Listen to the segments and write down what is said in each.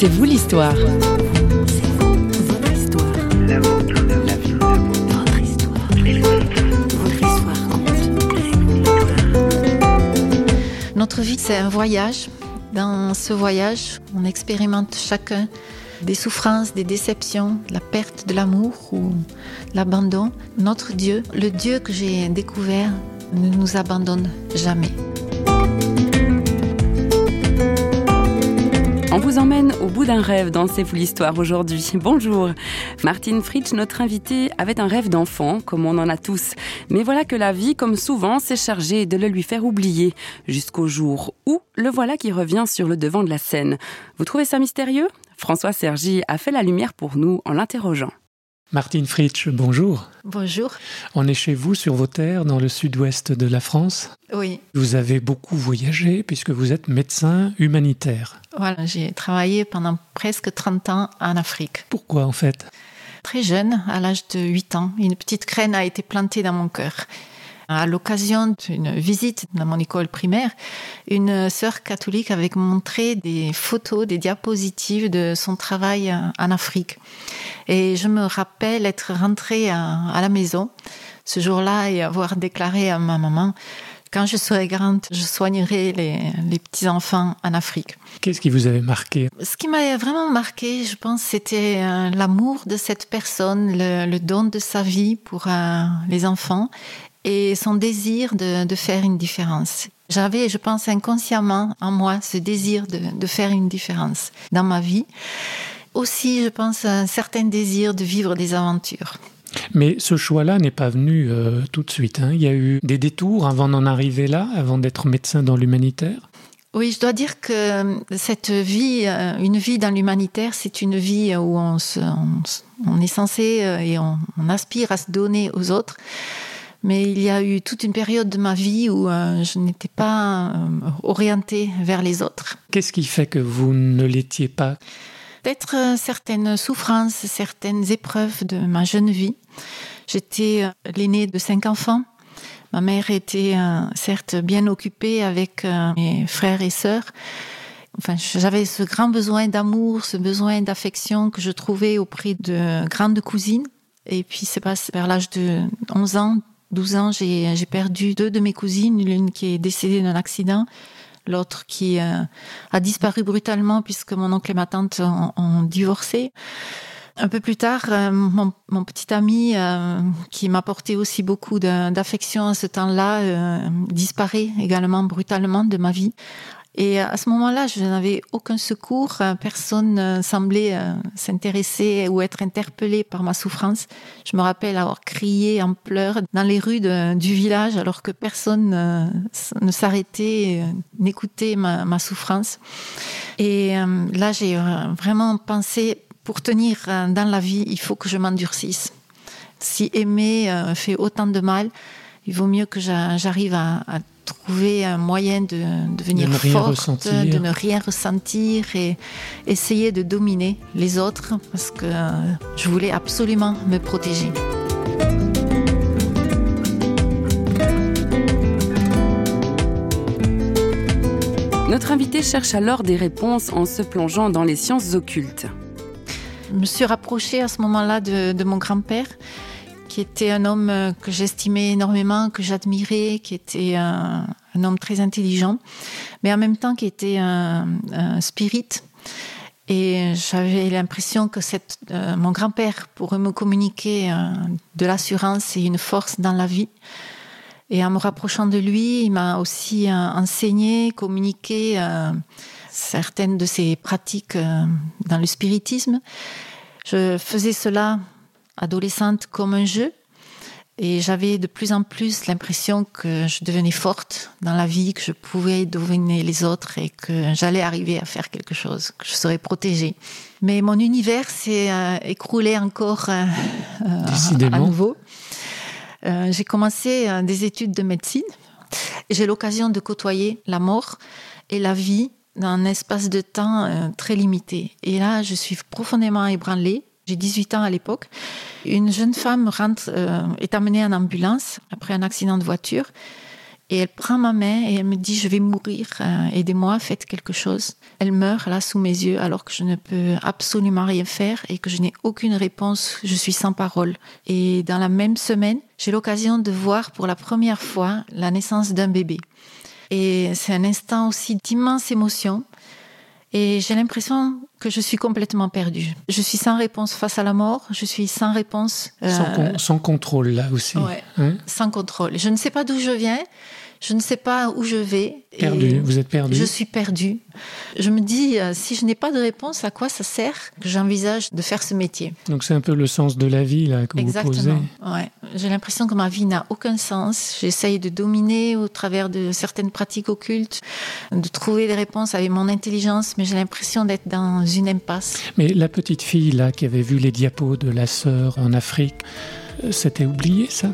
C'est vous l'histoire. Notre vie, c'est un voyage. Dans ce voyage, on expérimente chacun des souffrances, des déceptions, la perte de l'amour ou l'abandon. Notre Dieu, le Dieu que j'ai découvert, ne nous abandonne jamais. On vous emmène au bout d'un rêve dans C'est vous l'histoire aujourd'hui. Bonjour. Martine Fritsch, notre invitée, avait un rêve d'enfant, comme on en a tous. Mais voilà que la vie, comme souvent, s'est chargée de le lui faire oublier, jusqu'au jour où le voilà qui revient sur le devant de la scène. Vous trouvez ça mystérieux? François Sergi a fait la lumière pour nous en l'interrogeant. Martine Fritsch, bonjour. Bonjour. On est chez vous sur vos terres dans le sud-ouest de la France. Oui. Vous avez beaucoup voyagé puisque vous êtes médecin humanitaire. Voilà, j'ai travaillé pendant presque 30 ans en Afrique. Pourquoi en fait? Très jeune, à l'âge de 8 ans, une petite graine a été plantée dans mon cœur. À l'occasion d'une visite dans mon école primaire, une sœur catholique avait montré des photos, des diapositives de son travail en Afrique. Et je me rappelle être rentrée à, la maison ce jour-là et avoir déclaré à ma maman quand je serai grande, je soignerai les, petits-enfants en Afrique. Qu'est-ce qui vous avait marqué? Ce qui m'a vraiment marqué, je pense, c'était euh, l'amour de cette personne, le, don de sa vie pour euh, les enfants et son désir de, faire une différence. J'avais, je pense, inconsciemment en moi ce désir de, faire une différence dans ma vie. Aussi, je pense, un certain désir de vivre des aventures. Mais ce choix-là n'est pas venu euh, tout de suite. Hein. Il y a eu des détours avant d'en arriver là, avant d'être médecin dans l'humanitaire? Oui, je dois dire que cette vie, euh, une vie dans l'humanitaire, c'est une vie où on, on, est censé euh, et on, aspire à se donner aux autres. Mais il y a eu toute une période de ma vie où euh, je n'étais pas euh, orientée vers les autres. Qu'est-ce qui fait que vous ne l'étiez pas? Peut-être euh, certaines souffrances, certaines épreuves de ma jeune vie. J'étais l'aînée de cinq enfants. Ma mère était certes bien occupée avec mes frères et sœurs. Enfin, j'avais ce grand besoin d'amour, ce besoin d'affection que je trouvais auprès de grandes cousines. Et puis c'est passé vers l'âge de 11 ans, 12 ans, j'ai perdu deux de mes cousines, l'une qui est décédée d'un accident, l'autre qui euh, a disparu brutalement puisque mon oncle et ma tante ont, divorcé. Un peu plus tard, euh, mon, petit ami, euh, qui m'apportait aussi beaucoup d'affection à ce temps-là, disparaît également brutalement de ma vie. Et à ce moment-là, je n'avais aucun secours. Personne ne semblait euh, s'intéresser ou être interpellé par ma souffrance. Je me rappelle avoir crié en pleurs dans les rues du village alors que personne euh, ne s'arrêtait, euh, n'écoutait ma, souffrance. Et là, j'ai vraiment pensé, pour tenir dans la vie, il faut que je m'endurcisse. Si aimer fait autant de mal, il vaut mieux que j'arrive à, trouver un moyen de, devenir forte, de ne rien ressentir et essayer de dominer les autres parce que je voulais absolument me protéger. Notre invité cherche alors des réponses en se plongeant dans les sciences occultes. Je me suis rapprochée à ce moment-là de mon grand-père qui était un homme euh, que j'estimais énormément, que j'admirais, qui était un, homme très intelligent, mais en même temps qui était un, spirit. Et j'avais l'impression que euh, mon grand-père pourrait me communiquer euh, de l'assurance et une force dans la vie. Et en me rapprochant de lui, il m'a aussi enseigné, communiqué certaines de ses pratiques dans le spiritisme. Je faisais cela adolescente comme un jeu. Et j'avais de plus en plus l'impression que je devenais forte dans la vie, que je pouvais dominer les autres et que j'allais arriver à faire quelque chose, que je serais protégée. Mais mon univers s'est euh, écroulé encore euh, euh, à nouveau. j'ai commencé des études de médecine. J'ai l'occasion de côtoyer la mort et la vie dans un espace de temps très limité. Et là, je suis profondément ébranlée j'ai 18 ans à l'époque. Une jeune femme rentre, euh, est amenée en ambulance après un accident de voiture. Et elle prend ma main et elle me dit, je vais mourir, euh, aidez-moi, faites quelque chose. Elle meurt là sous mes yeux alors que je ne peux absolument rien faire et que je n'ai aucune réponse, je suis sans parole. Et dans la même semaine, j'ai l'occasion de voir pour la première fois la naissance d'un bébé. Et c'est un instant aussi d'immense émotion. Et j'ai l'impression que je suis complètement perdue. Je suis sans réponse face à la mort, je suis sans réponse. Euh, sans, contrôle là aussi. Hein sans contrôle. Je ne sais pas d'où je viens, je ne sais pas où je vais. Perdu, vous êtes perdu. Je suis perdue. Je me dis, euh, si je n'ai pas de réponse, à quoi ça sert que j'envisage de faire ce métier? Donc c'est un peu le sens de la vie là, que Exactement. vous posez. Ouais. J'ai l'impression que ma vie n'a aucun sens. J'essaye de dominer au travers de certaines pratiques occultes, de trouver des réponses avec mon intelligence, mais j'ai l'impression d'être dans une impasse. Mais la petite fille là qui avait vu les diapos de la sœur en Afrique, euh, c'était oublié ça?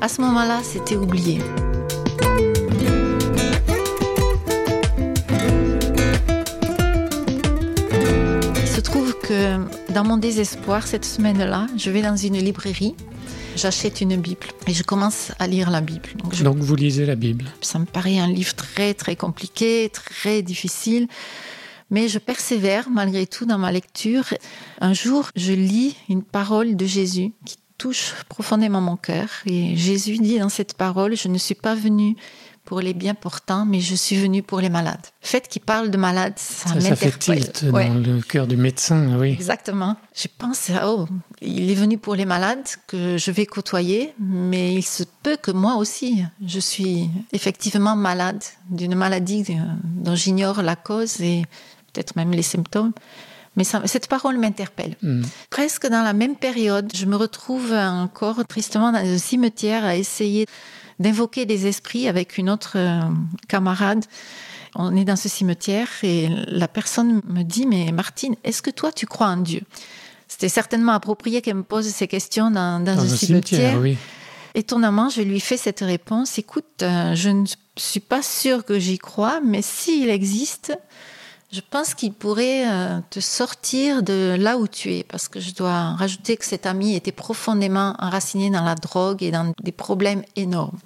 À ce moment-là, c'était oublié. Dans mon désespoir, cette semaine-là, je vais dans une librairie, j'achète une Bible et je commence à lire la Bible. Donc, vous lisez la Bible Ça me paraît un livre très très compliqué, très difficile. Mais je persévère malgré tout dans ma lecture. Un jour, je lis une parole de Jésus qui touche profondément mon cœur. Et Jésus dit dans cette parole, je ne suis pas venu pour les bien portants, mais je suis venue pour les malades. Le fait qu'il parle de malades, ça, ça, ça fait tilt dans le cœur du médecin, oui. Exactement. Je pense, oh, il est venu pour les malades que je vais côtoyer, mais il se peut que moi aussi, je suis effectivement malade d'une maladie dont j'ignore la cause et peut-être même les symptômes. Mais ça, cette parole m'interpelle. Mm. Presque dans la même période, je me retrouve encore tristement dans le cimetière à essayer d'invoquer des esprits avec une autre euh, camarade. On est dans ce cimetière et la personne me dit, mais Martine, est-ce que toi tu crois en Dieu? C'était certainement approprié qu'elle me pose ces questions dans, dans, un cimetière. oui. Étonnamment, je lui fais cette réponse, écoute, euh, je ne suis pas sûre que j'y crois, mais s'il existe, je pense qu'il pourrait euh, te sortir de là où tu es, parce que je dois rajouter que cet ami était profondément enraciné dans la drogue et dans des problèmes énormes.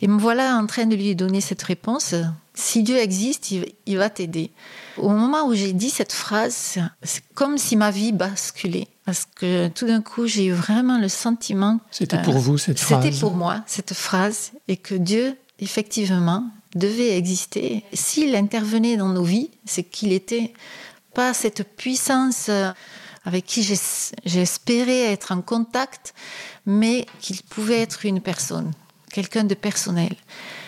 Et me voilà en train de lui donner cette réponse. Si Dieu existe, il, va t'aider. Au moment où j'ai dit cette phrase, c'est comme si ma vie basculait. Parce que tout d'un coup, j'ai eu vraiment le sentiment. C'était pour vous cette phrase? C'était pour moi cette phrase. Et que Dieu, effectivement, devait exister, s'il intervenait dans nos vies, c'est qu'il n'était pas cette puissance euh, avec qui j'espérais être en contact, mais qu'il pouvait être une personne, quelqu'un de personnel.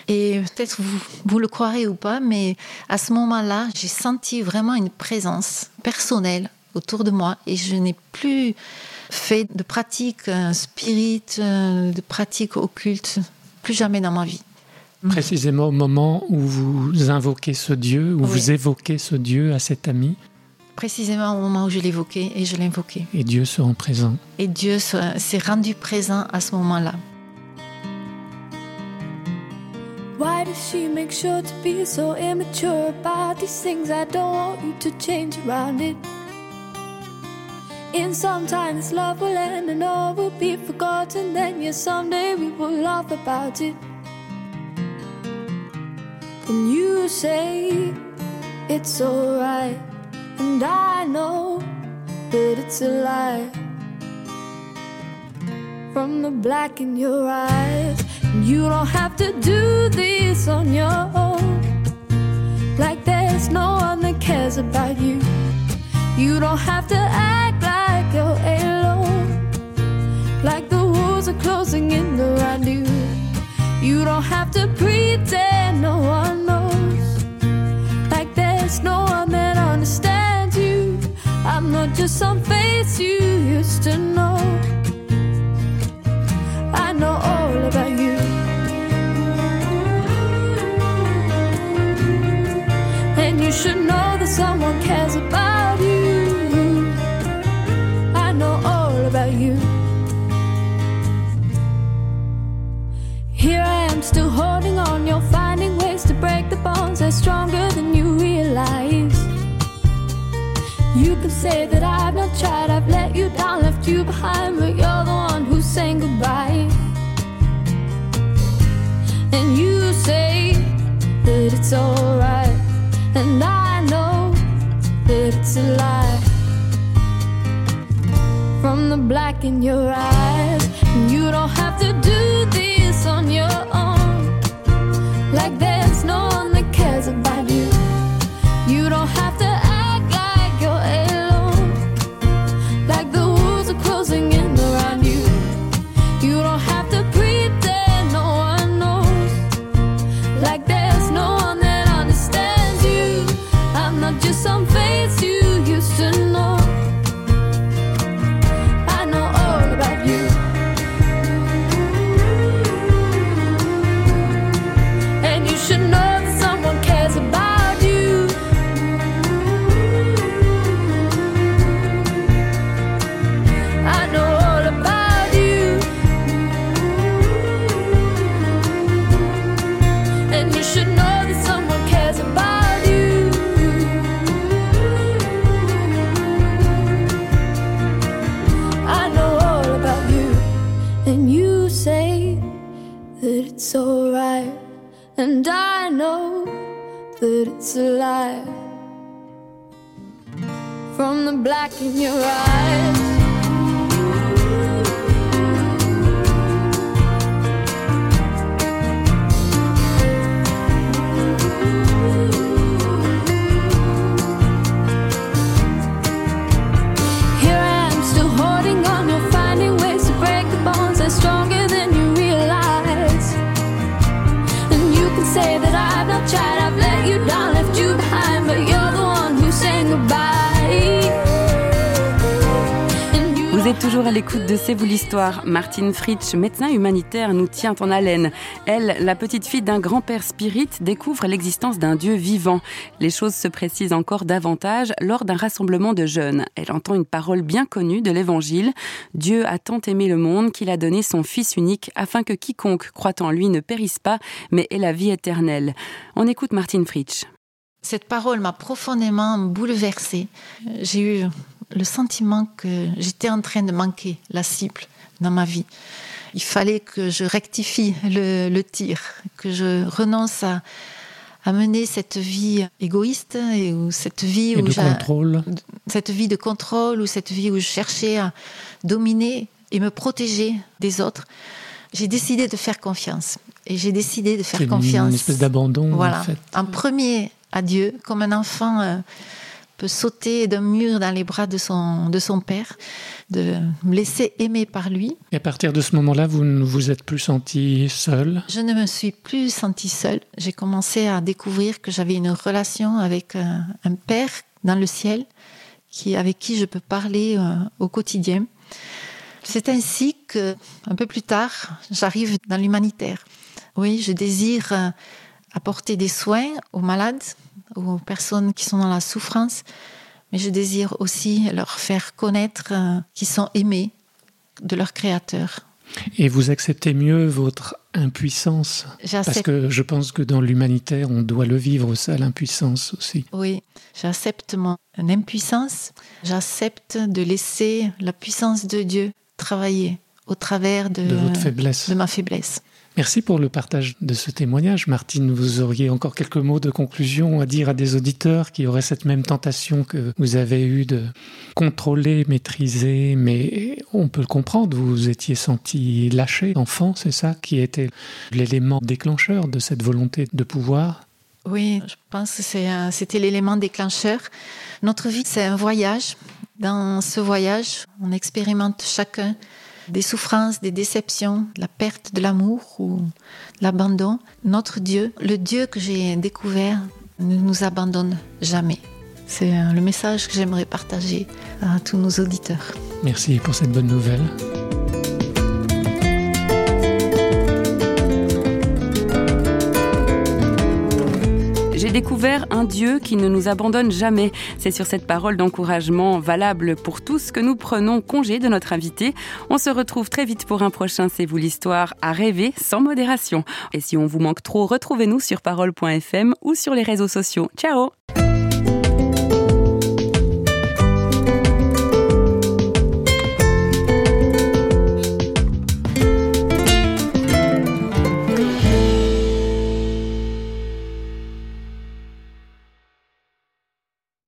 Et peut-être vous, vous le croirez ou pas, mais à ce moment-là, j'ai senti vraiment une présence personnelle autour de moi et je n'ai plus fait de pratiques euh, spirites, euh, de pratiques occultes, plus jamais dans ma vie. Mm. Précisément au moment où vous invoquez ce Dieu, où vous évoquez ce Dieu à cet ami. Précisément au moment où je l'évoquais et je l'invoquais. Et Dieu se rend présent. Et Dieu s'est rendu présent à ce moment-là. Why does she make sure to be so immature about these things? I don't want you to change around it. In some time, this love will end and all will be forgotten. Then, yes, someday we will laugh about it. And you say it's alright, and I know that it's a lie. From the black in your eyes, you don't have to do this on your own. Like there's no one that cares about you. You don't have to act like you're alone. Like the walls are closing in around you. You don't have to pretend no one no one that understands you. I'm not just some face you used to know. Say that I've not tried, I've let you down, left you behind, but you're the one who's saying goodbye. And you say that it's alright, and I know that it's a lie. From the black in your eyes, and you don't have to do this on your own. From the black in your eyes. Toujours à l'écoute de C'est vous l'histoire. Martine Fritsch, médecin humanitaire, nous tient en haleine. Elle, la petite fille d'un grand-père spirit, découvre l'existence d'un Dieu vivant. Les choses se précisent encore davantage lors d'un rassemblement de jeunes. Elle entend une parole bien connue de l'Évangile. Dieu a tant aimé le monde qu'il a donné son Fils unique afin que quiconque croit en lui ne périsse pas, mais ait la vie éternelle. On écoute Martine Fritsch. Cette parole m'a profondément bouleversée. J'ai eu le sentiment que j'étais en train de manquer la cible dans ma vie. Il fallait que je rectifie le, le tir, que je renonce à, à mener cette vie égoïste et ou cette vie Et où de contrôle. cette vie de contrôle ou cette vie où je cherchais à dominer et me protéger des autres. J'ai décidé de faire confiance et j'ai décidé de faire C'est une, confiance. espèce d'abandon, Voilà. en fait. En premier à Dieu, comme un enfant euh, peut sauter d'un mur dans les bras de son, de son père, de me laisser aimer par lui. Et à partir de ce moment-là, vous ne vous êtes plus senti seul. Je ne me suis plus sentie seule. J'ai commencé à découvrir que j'avais une relation avec euh, un père dans le ciel qui, avec qui je peux parler euh, au quotidien. C'est ainsi que, un peu plus tard, j'arrive dans l'humanitaire. Oui, je désire euh, apporter des soins aux malades, aux personnes qui sont dans la souffrance, mais je désire aussi leur faire connaître euh, qu'ils sont aimés de leur Créateur. Et vous acceptez mieux votre impuissance? Parce que je pense que dans l'humanitaire, on doit le vivre, ça, l'impuissance aussi. Oui, j'accepte mon impuissance. J'accepte de laisser la puissance de Dieu travailler au travers de, De votre faiblesse. de ma faiblesse. Merci pour le partage de ce témoignage. Martine, vous auriez encore quelques mots de conclusion à dire à des auditeurs qui auraient cette même tentation que vous avez eue de contrôler, maîtriser, mais on peut le comprendre, vous vous étiez senti lâché, enfant, c'est ça qui était l'élément déclencheur de cette volonté de pouvoir? Oui, je pense que c'était l'élément déclencheur. Notre vie, c'est un voyage. Dans ce voyage, on expérimente chacun des souffrances, des déceptions, la perte de l'amour ou l'abandon. Notre Dieu, le Dieu que j'ai découvert, ne nous abandonne jamais. C'est euh, le message que j'aimerais partager à tous nos auditeurs. Merci pour cette bonne nouvelle. Découvert un Dieu qui ne nous abandonne jamais. C'est sur cette parole d'encouragement valable pour tous que nous prenons congé de notre invité. On se retrouve très vite pour un prochain C'est vous l'histoire à rêver sans modération. Et si on vous manque trop, retrouvez-nous sur parole.fm ou sur les réseaux sociaux. Ciao